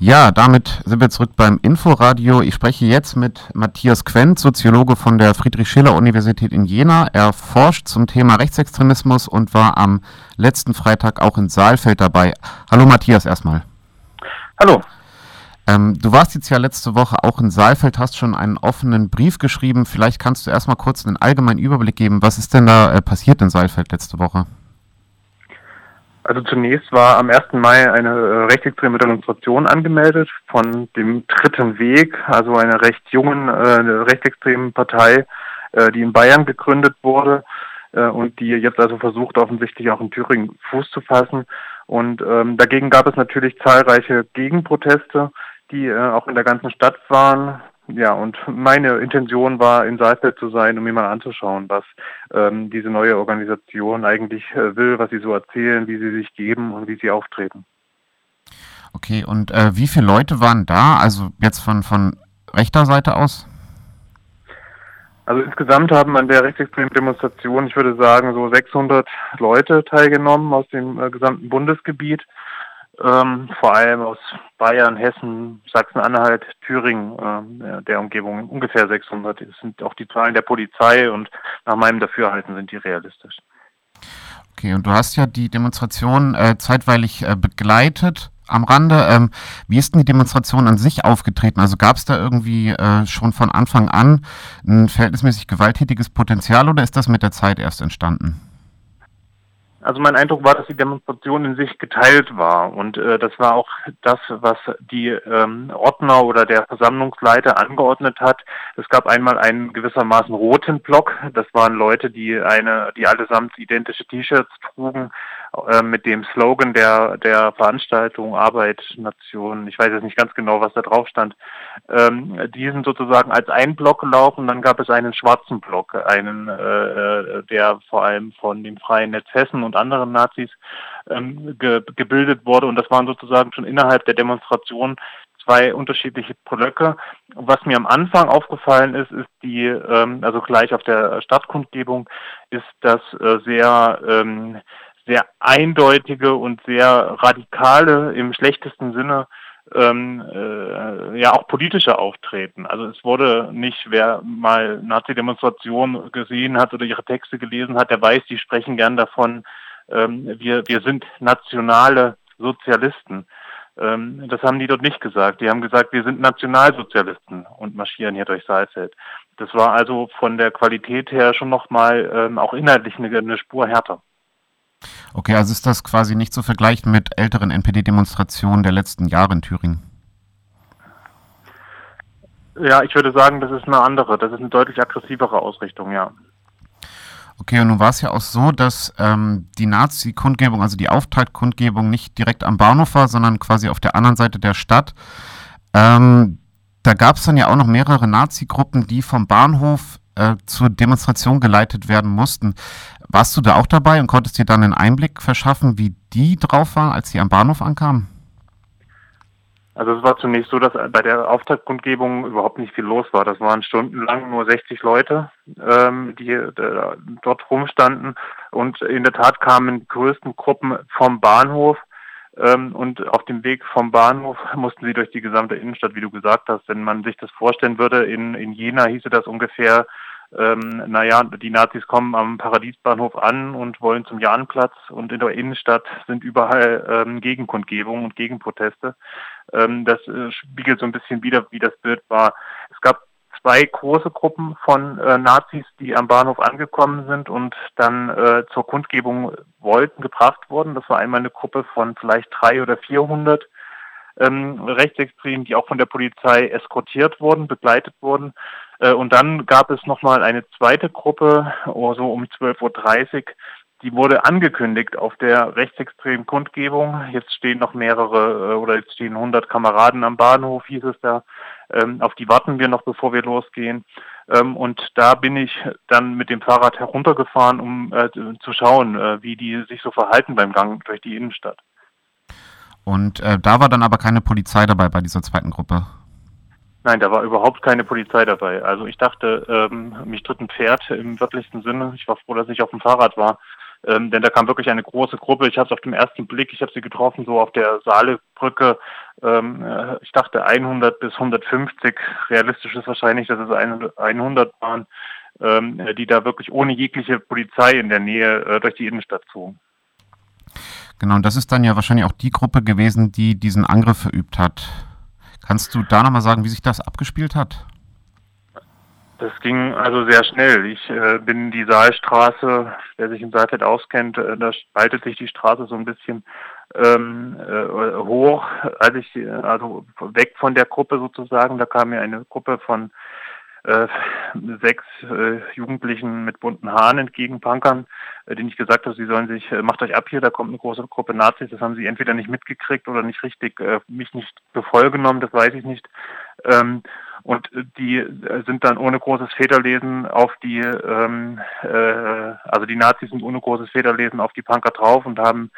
Ja, damit sind wir zurück beim Inforadio. Ich spreche jetzt mit Matthias Quent, Soziologe von der Friedrich-Schiller-Universität in Jena. Er forscht zum Thema Rechtsextremismus und war am letzten Freitag auch in Saalfeld dabei. Hallo Matthias erstmal. Hallo. Ähm, du warst jetzt ja letzte Woche auch in Saalfeld, hast schon einen offenen Brief geschrieben. Vielleicht kannst du erstmal kurz einen allgemeinen Überblick geben. Was ist denn da äh, passiert in Saalfeld letzte Woche? Also zunächst war am 1. Mai eine äh, rechtsextreme Demonstration angemeldet von dem Dritten Weg, also einer recht jungen äh, rechtsextremen Partei, äh, die in Bayern gegründet wurde äh, und die jetzt also versucht offensichtlich auch in Thüringen Fuß zu fassen. Und ähm, dagegen gab es natürlich zahlreiche Gegenproteste, die äh, auch in der ganzen Stadt waren. Ja, und meine Intention war, in Saalfeld zu sein, um mir mal anzuschauen, was ähm, diese neue Organisation eigentlich äh, will, was sie so erzählen, wie sie sich geben und wie sie auftreten. Okay, und äh, wie viele Leute waren da? Also jetzt von, von rechter Seite aus? Also insgesamt haben an der rechtsextremen Demonstration, ich würde sagen, so 600 Leute teilgenommen aus dem äh, gesamten Bundesgebiet ähm, vor allem aus Bayern, Hessen, Sachsen-Anhalt, Thüringen, äh, der Umgebung ungefähr 600. Das sind auch die Zahlen der Polizei und nach meinem Dafürhalten sind die realistisch. Okay, und du hast ja die Demonstration äh, zeitweilig äh, begleitet am Rande. Ähm, wie ist denn die Demonstration an sich aufgetreten? Also gab es da irgendwie äh, schon von Anfang an ein verhältnismäßig gewalttätiges Potenzial oder ist das mit der Zeit erst entstanden? Also mein Eindruck war, dass die Demonstration in sich geteilt war und äh, das war auch das, was die ähm, Ordner oder der Versammlungsleiter angeordnet hat. Es gab einmal einen gewissermaßen roten Block. Das waren Leute, die eine, die allesamt identische T-Shirts trugen äh, mit dem Slogan der der Veranstaltung Arbeit Nation. Ich weiß jetzt nicht ganz genau, was da drauf stand. Ähm, die sind sozusagen als ein Block gelaufen. Dann gab es einen schwarzen Block, einen äh, äh der vor allem von dem Freien Netz Hessen und und anderen Nazis ähm, ge gebildet wurde. Und das waren sozusagen schon innerhalb der Demonstration zwei unterschiedliche Blöcke. Was mir am Anfang aufgefallen ist, ist die, ähm, also gleich auf der Stadtkundgebung, ist das äh, sehr, ähm, sehr eindeutige und sehr radikale, im schlechtesten Sinne, ähm, äh, ja auch politische Auftreten. Also es wurde nicht, wer mal Nazi-Demonstrationen gesehen hat oder ihre Texte gelesen hat, der weiß, die sprechen gern davon, ähm, wir, wir sind nationale Sozialisten. Ähm, das haben die dort nicht gesagt. Die haben gesagt, wir sind Nationalsozialisten und marschieren hier durch Saalfeld. Das war also von der Qualität her schon nochmal ähm, auch inhaltlich eine, eine Spur härter. Okay, also ist das quasi nicht zu vergleichen mit älteren NPD-Demonstrationen der letzten Jahre in Thüringen? Ja, ich würde sagen, das ist eine andere, das ist eine deutlich aggressivere Ausrichtung, ja. Okay, und nun war es ja auch so, dass ähm, die Nazi-Kundgebung, also die Auftaktkundgebung, nicht direkt am Bahnhof war, sondern quasi auf der anderen Seite der Stadt. Ähm, da gab es dann ja auch noch mehrere Nazi-Gruppen, die vom Bahnhof äh, zur Demonstration geleitet werden mussten. Warst du da auch dabei und konntest dir dann einen Einblick verschaffen, wie die drauf waren, als sie am Bahnhof ankamen? Also es war zunächst so, dass bei der Auftaktkundgebung überhaupt nicht viel los war. Das waren stundenlang nur 60 Leute, ähm, die äh, dort rumstanden. Und in der Tat kamen die größten Gruppen vom Bahnhof. Ähm, und auf dem Weg vom Bahnhof mussten sie durch die gesamte Innenstadt, wie du gesagt hast. Wenn man sich das vorstellen würde, in, in Jena hieße das ungefähr ähm, naja, die Nazis kommen am Paradiesbahnhof an und wollen zum Jahnplatz und in der Innenstadt sind überall ähm, Gegenkundgebungen und Gegenproteste. Ähm, das äh, spiegelt so ein bisschen wieder, wie das Bild war. Es gab zwei große Gruppen von äh, Nazis, die am Bahnhof angekommen sind und dann äh, zur Kundgebung wollten, gebracht wurden. Das war einmal eine Gruppe von vielleicht drei oder vierhundert ähm, Rechtsextremen, die auch von der Polizei eskortiert wurden, begleitet wurden. Äh, und dann gab es nochmal eine zweite Gruppe, oh, so um 12.30 Uhr, die wurde angekündigt auf der rechtsextremen Kundgebung. Jetzt stehen noch mehrere äh, oder jetzt stehen 100 Kameraden am Bahnhof, hieß es da. Ähm, auf die warten wir noch, bevor wir losgehen. Ähm, und da bin ich dann mit dem Fahrrad heruntergefahren, um äh, zu schauen, äh, wie die sich so verhalten beim Gang durch die Innenstadt. Und äh, da war dann aber keine Polizei dabei bei dieser zweiten Gruppe. Nein, da war überhaupt keine Polizei dabei. Also ich dachte, ähm, mich tritt ein Pferd im wörtlichsten Sinne. Ich war froh, dass ich auf dem Fahrrad war. Ähm, denn da kam wirklich eine große Gruppe. Ich habe es auf den ersten Blick, ich habe sie getroffen, so auf der Saalebrücke. Ähm, äh, ich dachte 100 bis 150. Realistisch ist wahrscheinlich, dass es 100 waren, ähm, die da wirklich ohne jegliche Polizei in der Nähe äh, durch die Innenstadt zogen. Genau, und das ist dann ja wahrscheinlich auch die Gruppe gewesen, die diesen Angriff verübt hat. Kannst du da nochmal sagen, wie sich das abgespielt hat? Das ging also sehr schnell. Ich äh, bin die Saalstraße, wer sich in Saalfeld auskennt, äh, da spaltet sich die Straße so ein bisschen ähm, äh, hoch, als ich äh, also weg von der Gruppe sozusagen. Da kam mir eine Gruppe von äh, sechs äh, Jugendlichen mit bunten Haaren entgegen, Punkern, äh, denen ich gesagt habe, sie sollen sich, äh, macht euch ab hier, da kommt eine große Gruppe Nazis. Das haben sie entweder nicht mitgekriegt oder nicht richtig, äh, mich nicht für das weiß ich nicht. Ähm, und die äh, sind dann ohne großes Federlesen auf die, ähm, äh, also die Nazis sind ohne großes Federlesen auf die Punker drauf und haben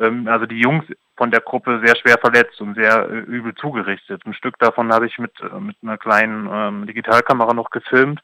ähm, also die Jungs von der Gruppe sehr schwer verletzt und sehr äh, übel zugerichtet. Ein Stück davon habe ich mit, äh, mit einer kleinen ähm, Digitalkamera noch gefilmt.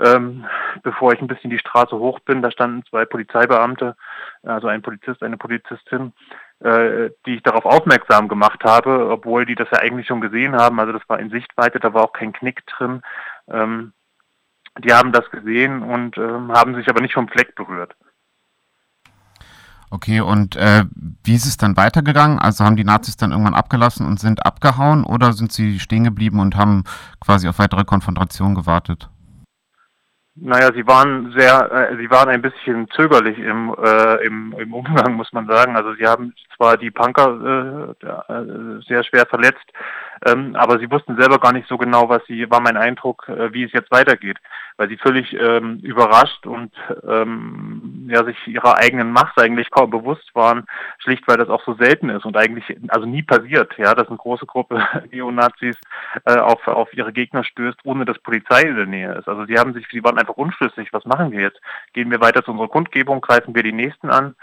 Ähm, bevor ich ein bisschen die Straße hoch bin, da standen zwei Polizeibeamte, also ein Polizist, eine Polizistin, äh, die ich darauf aufmerksam gemacht habe, obwohl die das ja eigentlich schon gesehen haben. Also das war in Sichtweite, da war auch kein Knick drin. Ähm, die haben das gesehen und ähm, haben sich aber nicht vom Fleck berührt. Okay, und äh, wie ist es dann weitergegangen? Also haben die Nazis dann irgendwann abgelassen und sind abgehauen oder sind sie stehen geblieben und haben quasi auf weitere Konfrontation gewartet? Naja, sie waren sehr, äh, sie waren ein bisschen zögerlich im, äh, im, im Umgang, muss man sagen. Also sie haben zwar die Punker äh, äh, sehr schwer verletzt, ähm, aber sie wussten selber gar nicht so genau, was sie, war mein Eindruck, äh, wie es jetzt weitergeht, weil sie völlig ähm, überrascht und ähm, ja sich ihrer eigenen Macht eigentlich kaum bewusst waren, schlicht weil das auch so selten ist und eigentlich also nie passiert, ja, dass eine große Gruppe Neonazis äh, auf, auf ihre Gegner stößt, ohne dass Polizei in der Nähe ist. Also sie haben sich, sie waren einfach unschlüssig, was machen wir jetzt? Gehen wir weiter zu unserer Kundgebung, greifen wir die nächsten an?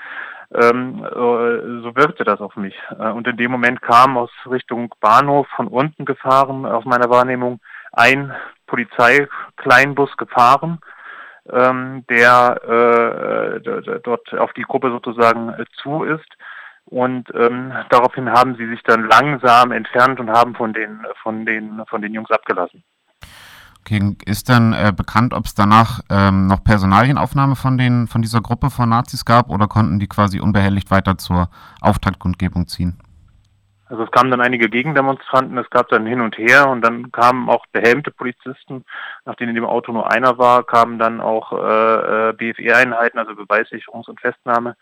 ähm, äh, so wirkte das auf mich. Äh, und in dem Moment kam aus Richtung Bahnhof von unten gefahren, aus meiner Wahrnehmung, ein Polizeikleinbus gefahren, ähm, der äh, dort auf die Gruppe sozusagen äh, zu ist. Und ähm, daraufhin haben sie sich dann langsam entfernt und haben von den von den von den Jungs abgelassen. Okay, ist dann äh, bekannt, ob es danach ähm, noch Personalienaufnahme von, den, von dieser Gruppe von Nazis gab oder konnten die quasi unbehelligt weiter zur Auftaktkundgebung ziehen? Also es kamen dann einige Gegendemonstranten, es gab dann hin und her und dann kamen auch behelmte Polizisten, nachdem in dem Auto nur einer war, kamen dann auch äh, äh BFE-Einheiten, also Beweissicherungs- und Festnahme,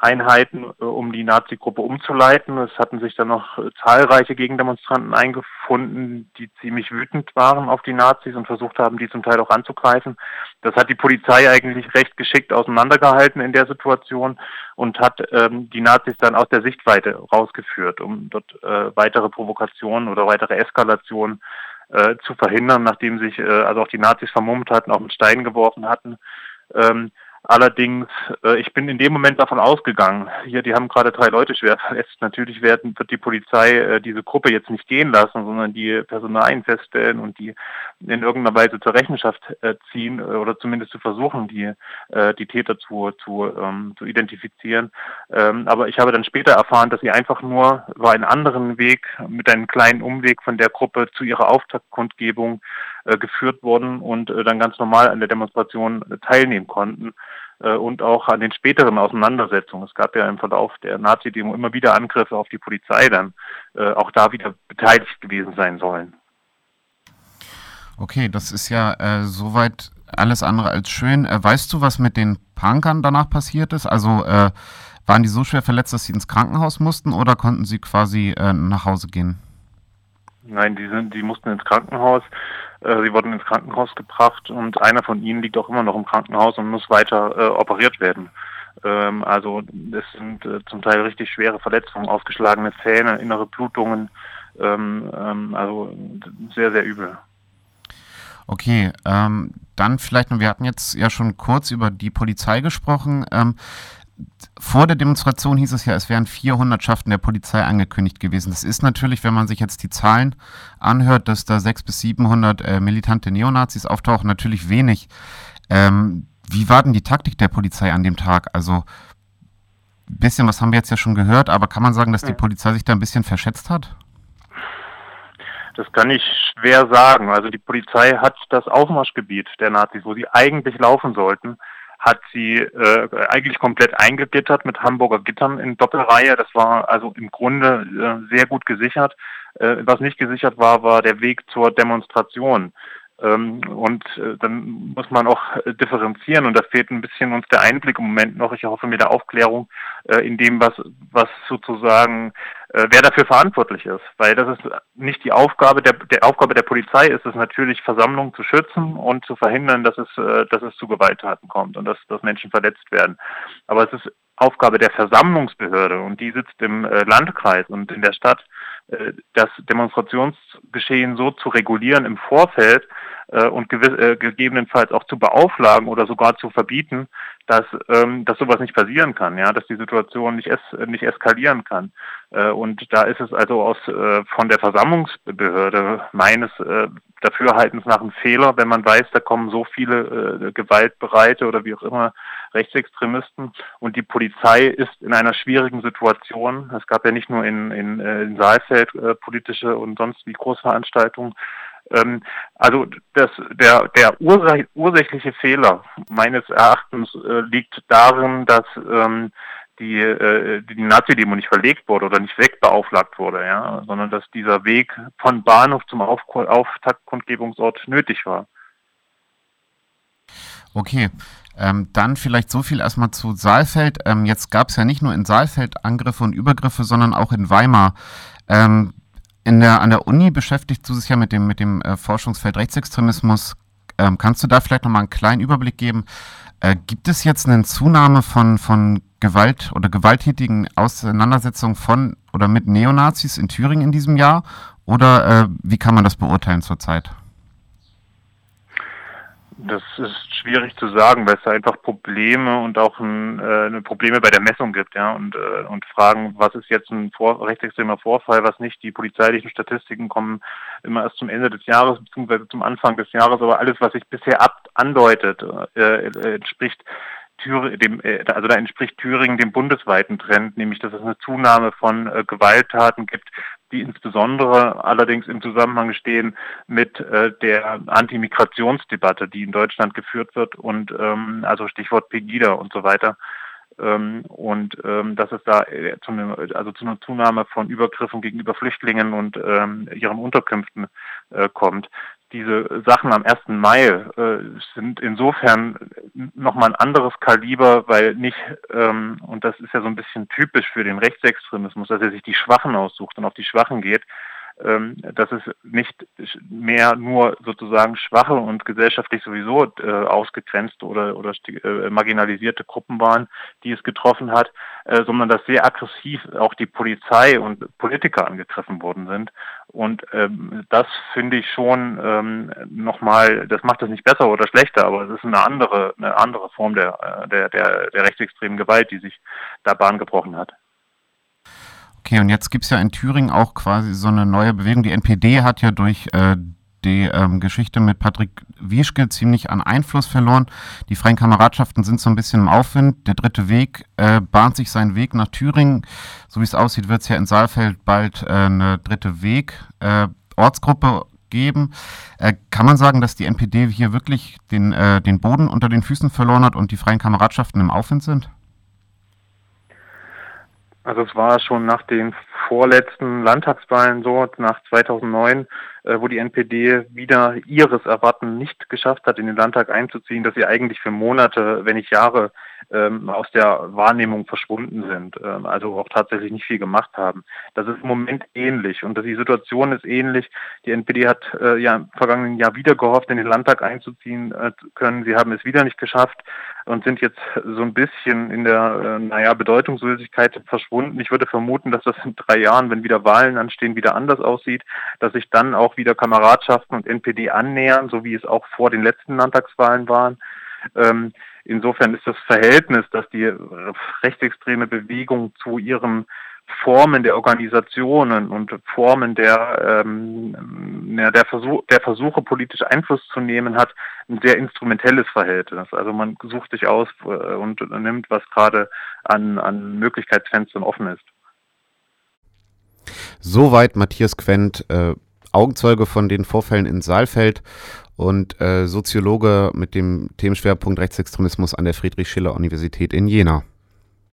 Einheiten, äh, um die Nazi-Gruppe umzuleiten. Es hatten sich dann noch äh, zahlreiche Gegendemonstranten eingefunden, die ziemlich wütend waren auf die Nazis und versucht haben, die zum Teil auch anzugreifen. Das hat die Polizei eigentlich recht geschickt auseinandergehalten in der Situation und hat ähm, die Nazis dann aus der Sichtweite rausgeführt, um dort äh, weitere Provokationen oder weitere Eskalationen äh, zu verhindern, nachdem sich äh, also auch die Nazis vermummt hatten, auch mit Steinen geworfen hatten. Ähm, Allerdings, äh, ich bin in dem Moment davon ausgegangen, hier, die haben gerade drei Leute schwer verletzt. Natürlich werden, wird die Polizei äh, diese Gruppe jetzt nicht gehen lassen, sondern die Personalien feststellen und die in irgendeiner Weise zur Rechenschaft äh, ziehen äh, oder zumindest zu versuchen, die, äh, die Täter zu, zu, ähm, zu identifizieren. Ähm, aber ich habe dann später erfahren, dass sie einfach nur über einen anderen Weg, mit einem kleinen Umweg von der Gruppe zu ihrer Auftaktkundgebung äh, geführt wurden und äh, dann ganz normal an der Demonstration äh, teilnehmen konnten und auch an den späteren Auseinandersetzungen. Es gab ja im Verlauf der Nazi-Demo immer wieder Angriffe auf die Polizei dann, auch da wieder beteiligt gewesen sein sollen. Okay, das ist ja äh, soweit alles andere als schön. Äh, weißt du, was mit den Punkern danach passiert ist? Also äh, waren die so schwer verletzt, dass sie ins Krankenhaus mussten oder konnten sie quasi nach Hause gehen? Nein, die sind, die mussten ins Krankenhaus. Äh, sie wurden ins Krankenhaus gebracht und einer von ihnen liegt auch immer noch im Krankenhaus und muss weiter äh, operiert werden. Ähm, also es sind äh, zum Teil richtig schwere Verletzungen, aufgeschlagene Zähne, innere Blutungen, ähm, ähm, also sehr, sehr übel. Okay, ähm, dann vielleicht noch, wir hatten jetzt ja schon kurz über die Polizei gesprochen. Ähm, vor der Demonstration hieß es ja, es wären 400 Schaften der Polizei angekündigt gewesen. Das ist natürlich, wenn man sich jetzt die Zahlen anhört, dass da 600 bis 700 äh, militante Neonazis auftauchen, natürlich wenig. Ähm, wie war denn die Taktik der Polizei an dem Tag? Also bisschen was haben wir jetzt ja schon gehört, aber kann man sagen, dass die Polizei sich da ein bisschen verschätzt hat? Das kann ich schwer sagen. Also die Polizei hat das Aufmarschgebiet der Nazis, wo sie eigentlich laufen sollten, hat sie äh, eigentlich komplett eingegittert mit Hamburger Gittern in Doppelreihe. Das war also im Grunde äh, sehr gut gesichert. Äh, was nicht gesichert war, war der Weg zur Demonstration. Ähm, und äh, dann muss man auch äh, differenzieren und da fehlt ein bisschen uns der Einblick im Moment noch. Ich hoffe mir der Aufklärung äh, in dem, was, was sozusagen, wer dafür verantwortlich ist. Weil das ist nicht die Aufgabe der, der Aufgabe der Polizei ist es natürlich, Versammlungen zu schützen und zu verhindern, dass es, dass es zu Gewalttaten kommt und dass, dass Menschen verletzt werden. Aber es ist Aufgabe der Versammlungsbehörde und die sitzt im Landkreis und in der Stadt äh, das Demonstrationsgeschehen so zu regulieren im Vorfeld äh, und äh, gegebenenfalls auch zu beauflagen oder sogar zu verbieten, dass, ähm, dass sowas nicht passieren kann, ja, dass die Situation nicht, es, nicht eskalieren kann. Äh, und da ist es also aus äh, von der Versammlungsbehörde meines äh, Dafürhaltens nach ein Fehler, wenn man weiß, da kommen so viele äh, gewaltbereite oder wie auch immer Rechtsextremisten und die Polizei ist in einer schwierigen Situation. Es gab ja nicht nur in, in, äh, in Saalfeld äh, politische und sonst wie Großveranstaltungen, ähm, also das, der, der ursächliche Fehler meines Erachtens äh, liegt darin, dass ähm, die, äh, die Nazi-Demo nicht verlegt wurde oder nicht wegbeauflagt wurde, ja, sondern dass dieser Weg von Bahnhof zum Auf Auftaktkundgebungsort nötig war. Okay, ähm, dann vielleicht so viel erstmal zu Saalfeld. Ähm, jetzt gab es ja nicht nur in Saalfeld Angriffe und Übergriffe, sondern auch in Weimar. Ähm, in der, an der Uni beschäftigst du dich ja mit dem, mit dem äh, Forschungsfeld Rechtsextremismus. Ähm, kannst du da vielleicht nochmal einen kleinen Überblick geben? Äh, gibt es jetzt eine Zunahme von, von Gewalt oder gewalttätigen Auseinandersetzungen von oder mit Neonazis in Thüringen in diesem Jahr? Oder äh, wie kann man das beurteilen zurzeit? Das ist schwierig zu sagen, weil es da einfach Probleme und auch ein, äh, Probleme bei der Messung gibt, ja, und, äh, und Fragen, was ist jetzt ein vor, rechtsextremer Vorfall, was nicht. Die polizeilichen Statistiken kommen immer erst zum Ende des Jahres beziehungsweise zum Anfang des Jahres, aber alles, was sich bisher ab andeutet, äh, äh entspricht Thüringen, dem, äh, also da entspricht Thüringen dem bundesweiten Trend, nämlich dass es eine Zunahme von äh, Gewalttaten gibt, die insbesondere allerdings im Zusammenhang stehen mit äh, der Antimigrationsdebatte, die in Deutschland geführt wird und ähm, also Stichwort Pegida und so weiter. Ähm, und ähm, dass es da äh, zu, ne, also zu einer Zunahme von Übergriffen gegenüber Flüchtlingen und ähm, ihren Unterkünften äh, kommt diese Sachen am 1. Mai äh, sind insofern nochmal ein anderes Kaliber, weil nicht, ähm, und das ist ja so ein bisschen typisch für den Rechtsextremismus, dass er sich die Schwachen aussucht und auf die Schwachen geht, dass es nicht mehr nur sozusagen schwache und gesellschaftlich sowieso äh, ausgegrenzte oder, oder äh, marginalisierte Gruppen waren, die es getroffen hat, äh, sondern dass sehr aggressiv auch die Polizei und Politiker angegriffen worden sind. Und ähm, das finde ich schon ähm, nochmal, das macht es nicht besser oder schlechter, aber es ist eine andere, eine andere Form der, der, der, der rechtsextremen Gewalt, die sich da Bahn gebrochen hat. Okay, und jetzt gibt es ja in Thüringen auch quasi so eine neue Bewegung. Die NPD hat ja durch äh, die ähm, Geschichte mit Patrick Wieschke ziemlich an Einfluss verloren. Die Freien Kameradschaften sind so ein bisschen im Aufwind. Der dritte Weg äh, bahnt sich seinen Weg nach Thüringen. So wie es aussieht, wird es ja in Saalfeld bald äh, eine dritte Weg äh, Ortsgruppe geben. Äh, kann man sagen, dass die NPD hier wirklich den, äh, den Boden unter den Füßen verloren hat und die Freien Kameradschaften im Aufwind sind? Also es war schon nach den vorletzten Landtagswahlen so, nach 2009, äh, wo die NPD wieder ihres Erwarten nicht geschafft hat, in den Landtag einzuziehen, dass sie eigentlich für Monate, wenn nicht Jahre, ähm, aus der Wahrnehmung verschwunden sind, ähm, also auch tatsächlich nicht viel gemacht haben. Das ist im Moment ähnlich und die Situation ist ähnlich. Die NPD hat äh, ja im vergangenen Jahr wieder gehofft, in den Landtag einzuziehen äh, können. Sie haben es wieder nicht geschafft und sind jetzt so ein bisschen in der, äh, naja, Bedeutungslosigkeit verschwunden. Ich würde vermuten, dass das in drei Jahren, wenn wieder Wahlen anstehen, wieder anders aussieht, dass sich dann auch wieder Kameradschaften und NPD annähern, so wie es auch vor den letzten Landtagswahlen waren. Ähm, insofern ist das Verhältnis, dass die rechtsextreme Bewegung zu ihrem Formen der Organisationen und Formen der, ähm, der, Versuch, der Versuche, politisch Einfluss zu nehmen, hat ein sehr instrumentelles Verhältnis. Also man sucht sich aus äh, und nimmt, was gerade an, an Möglichkeitsfenstern offen ist. Soweit Matthias Quent, äh, Augenzeuge von den Vorfällen in Saalfeld und äh, Soziologe mit dem Themenschwerpunkt Rechtsextremismus an der Friedrich-Schiller-Universität in Jena.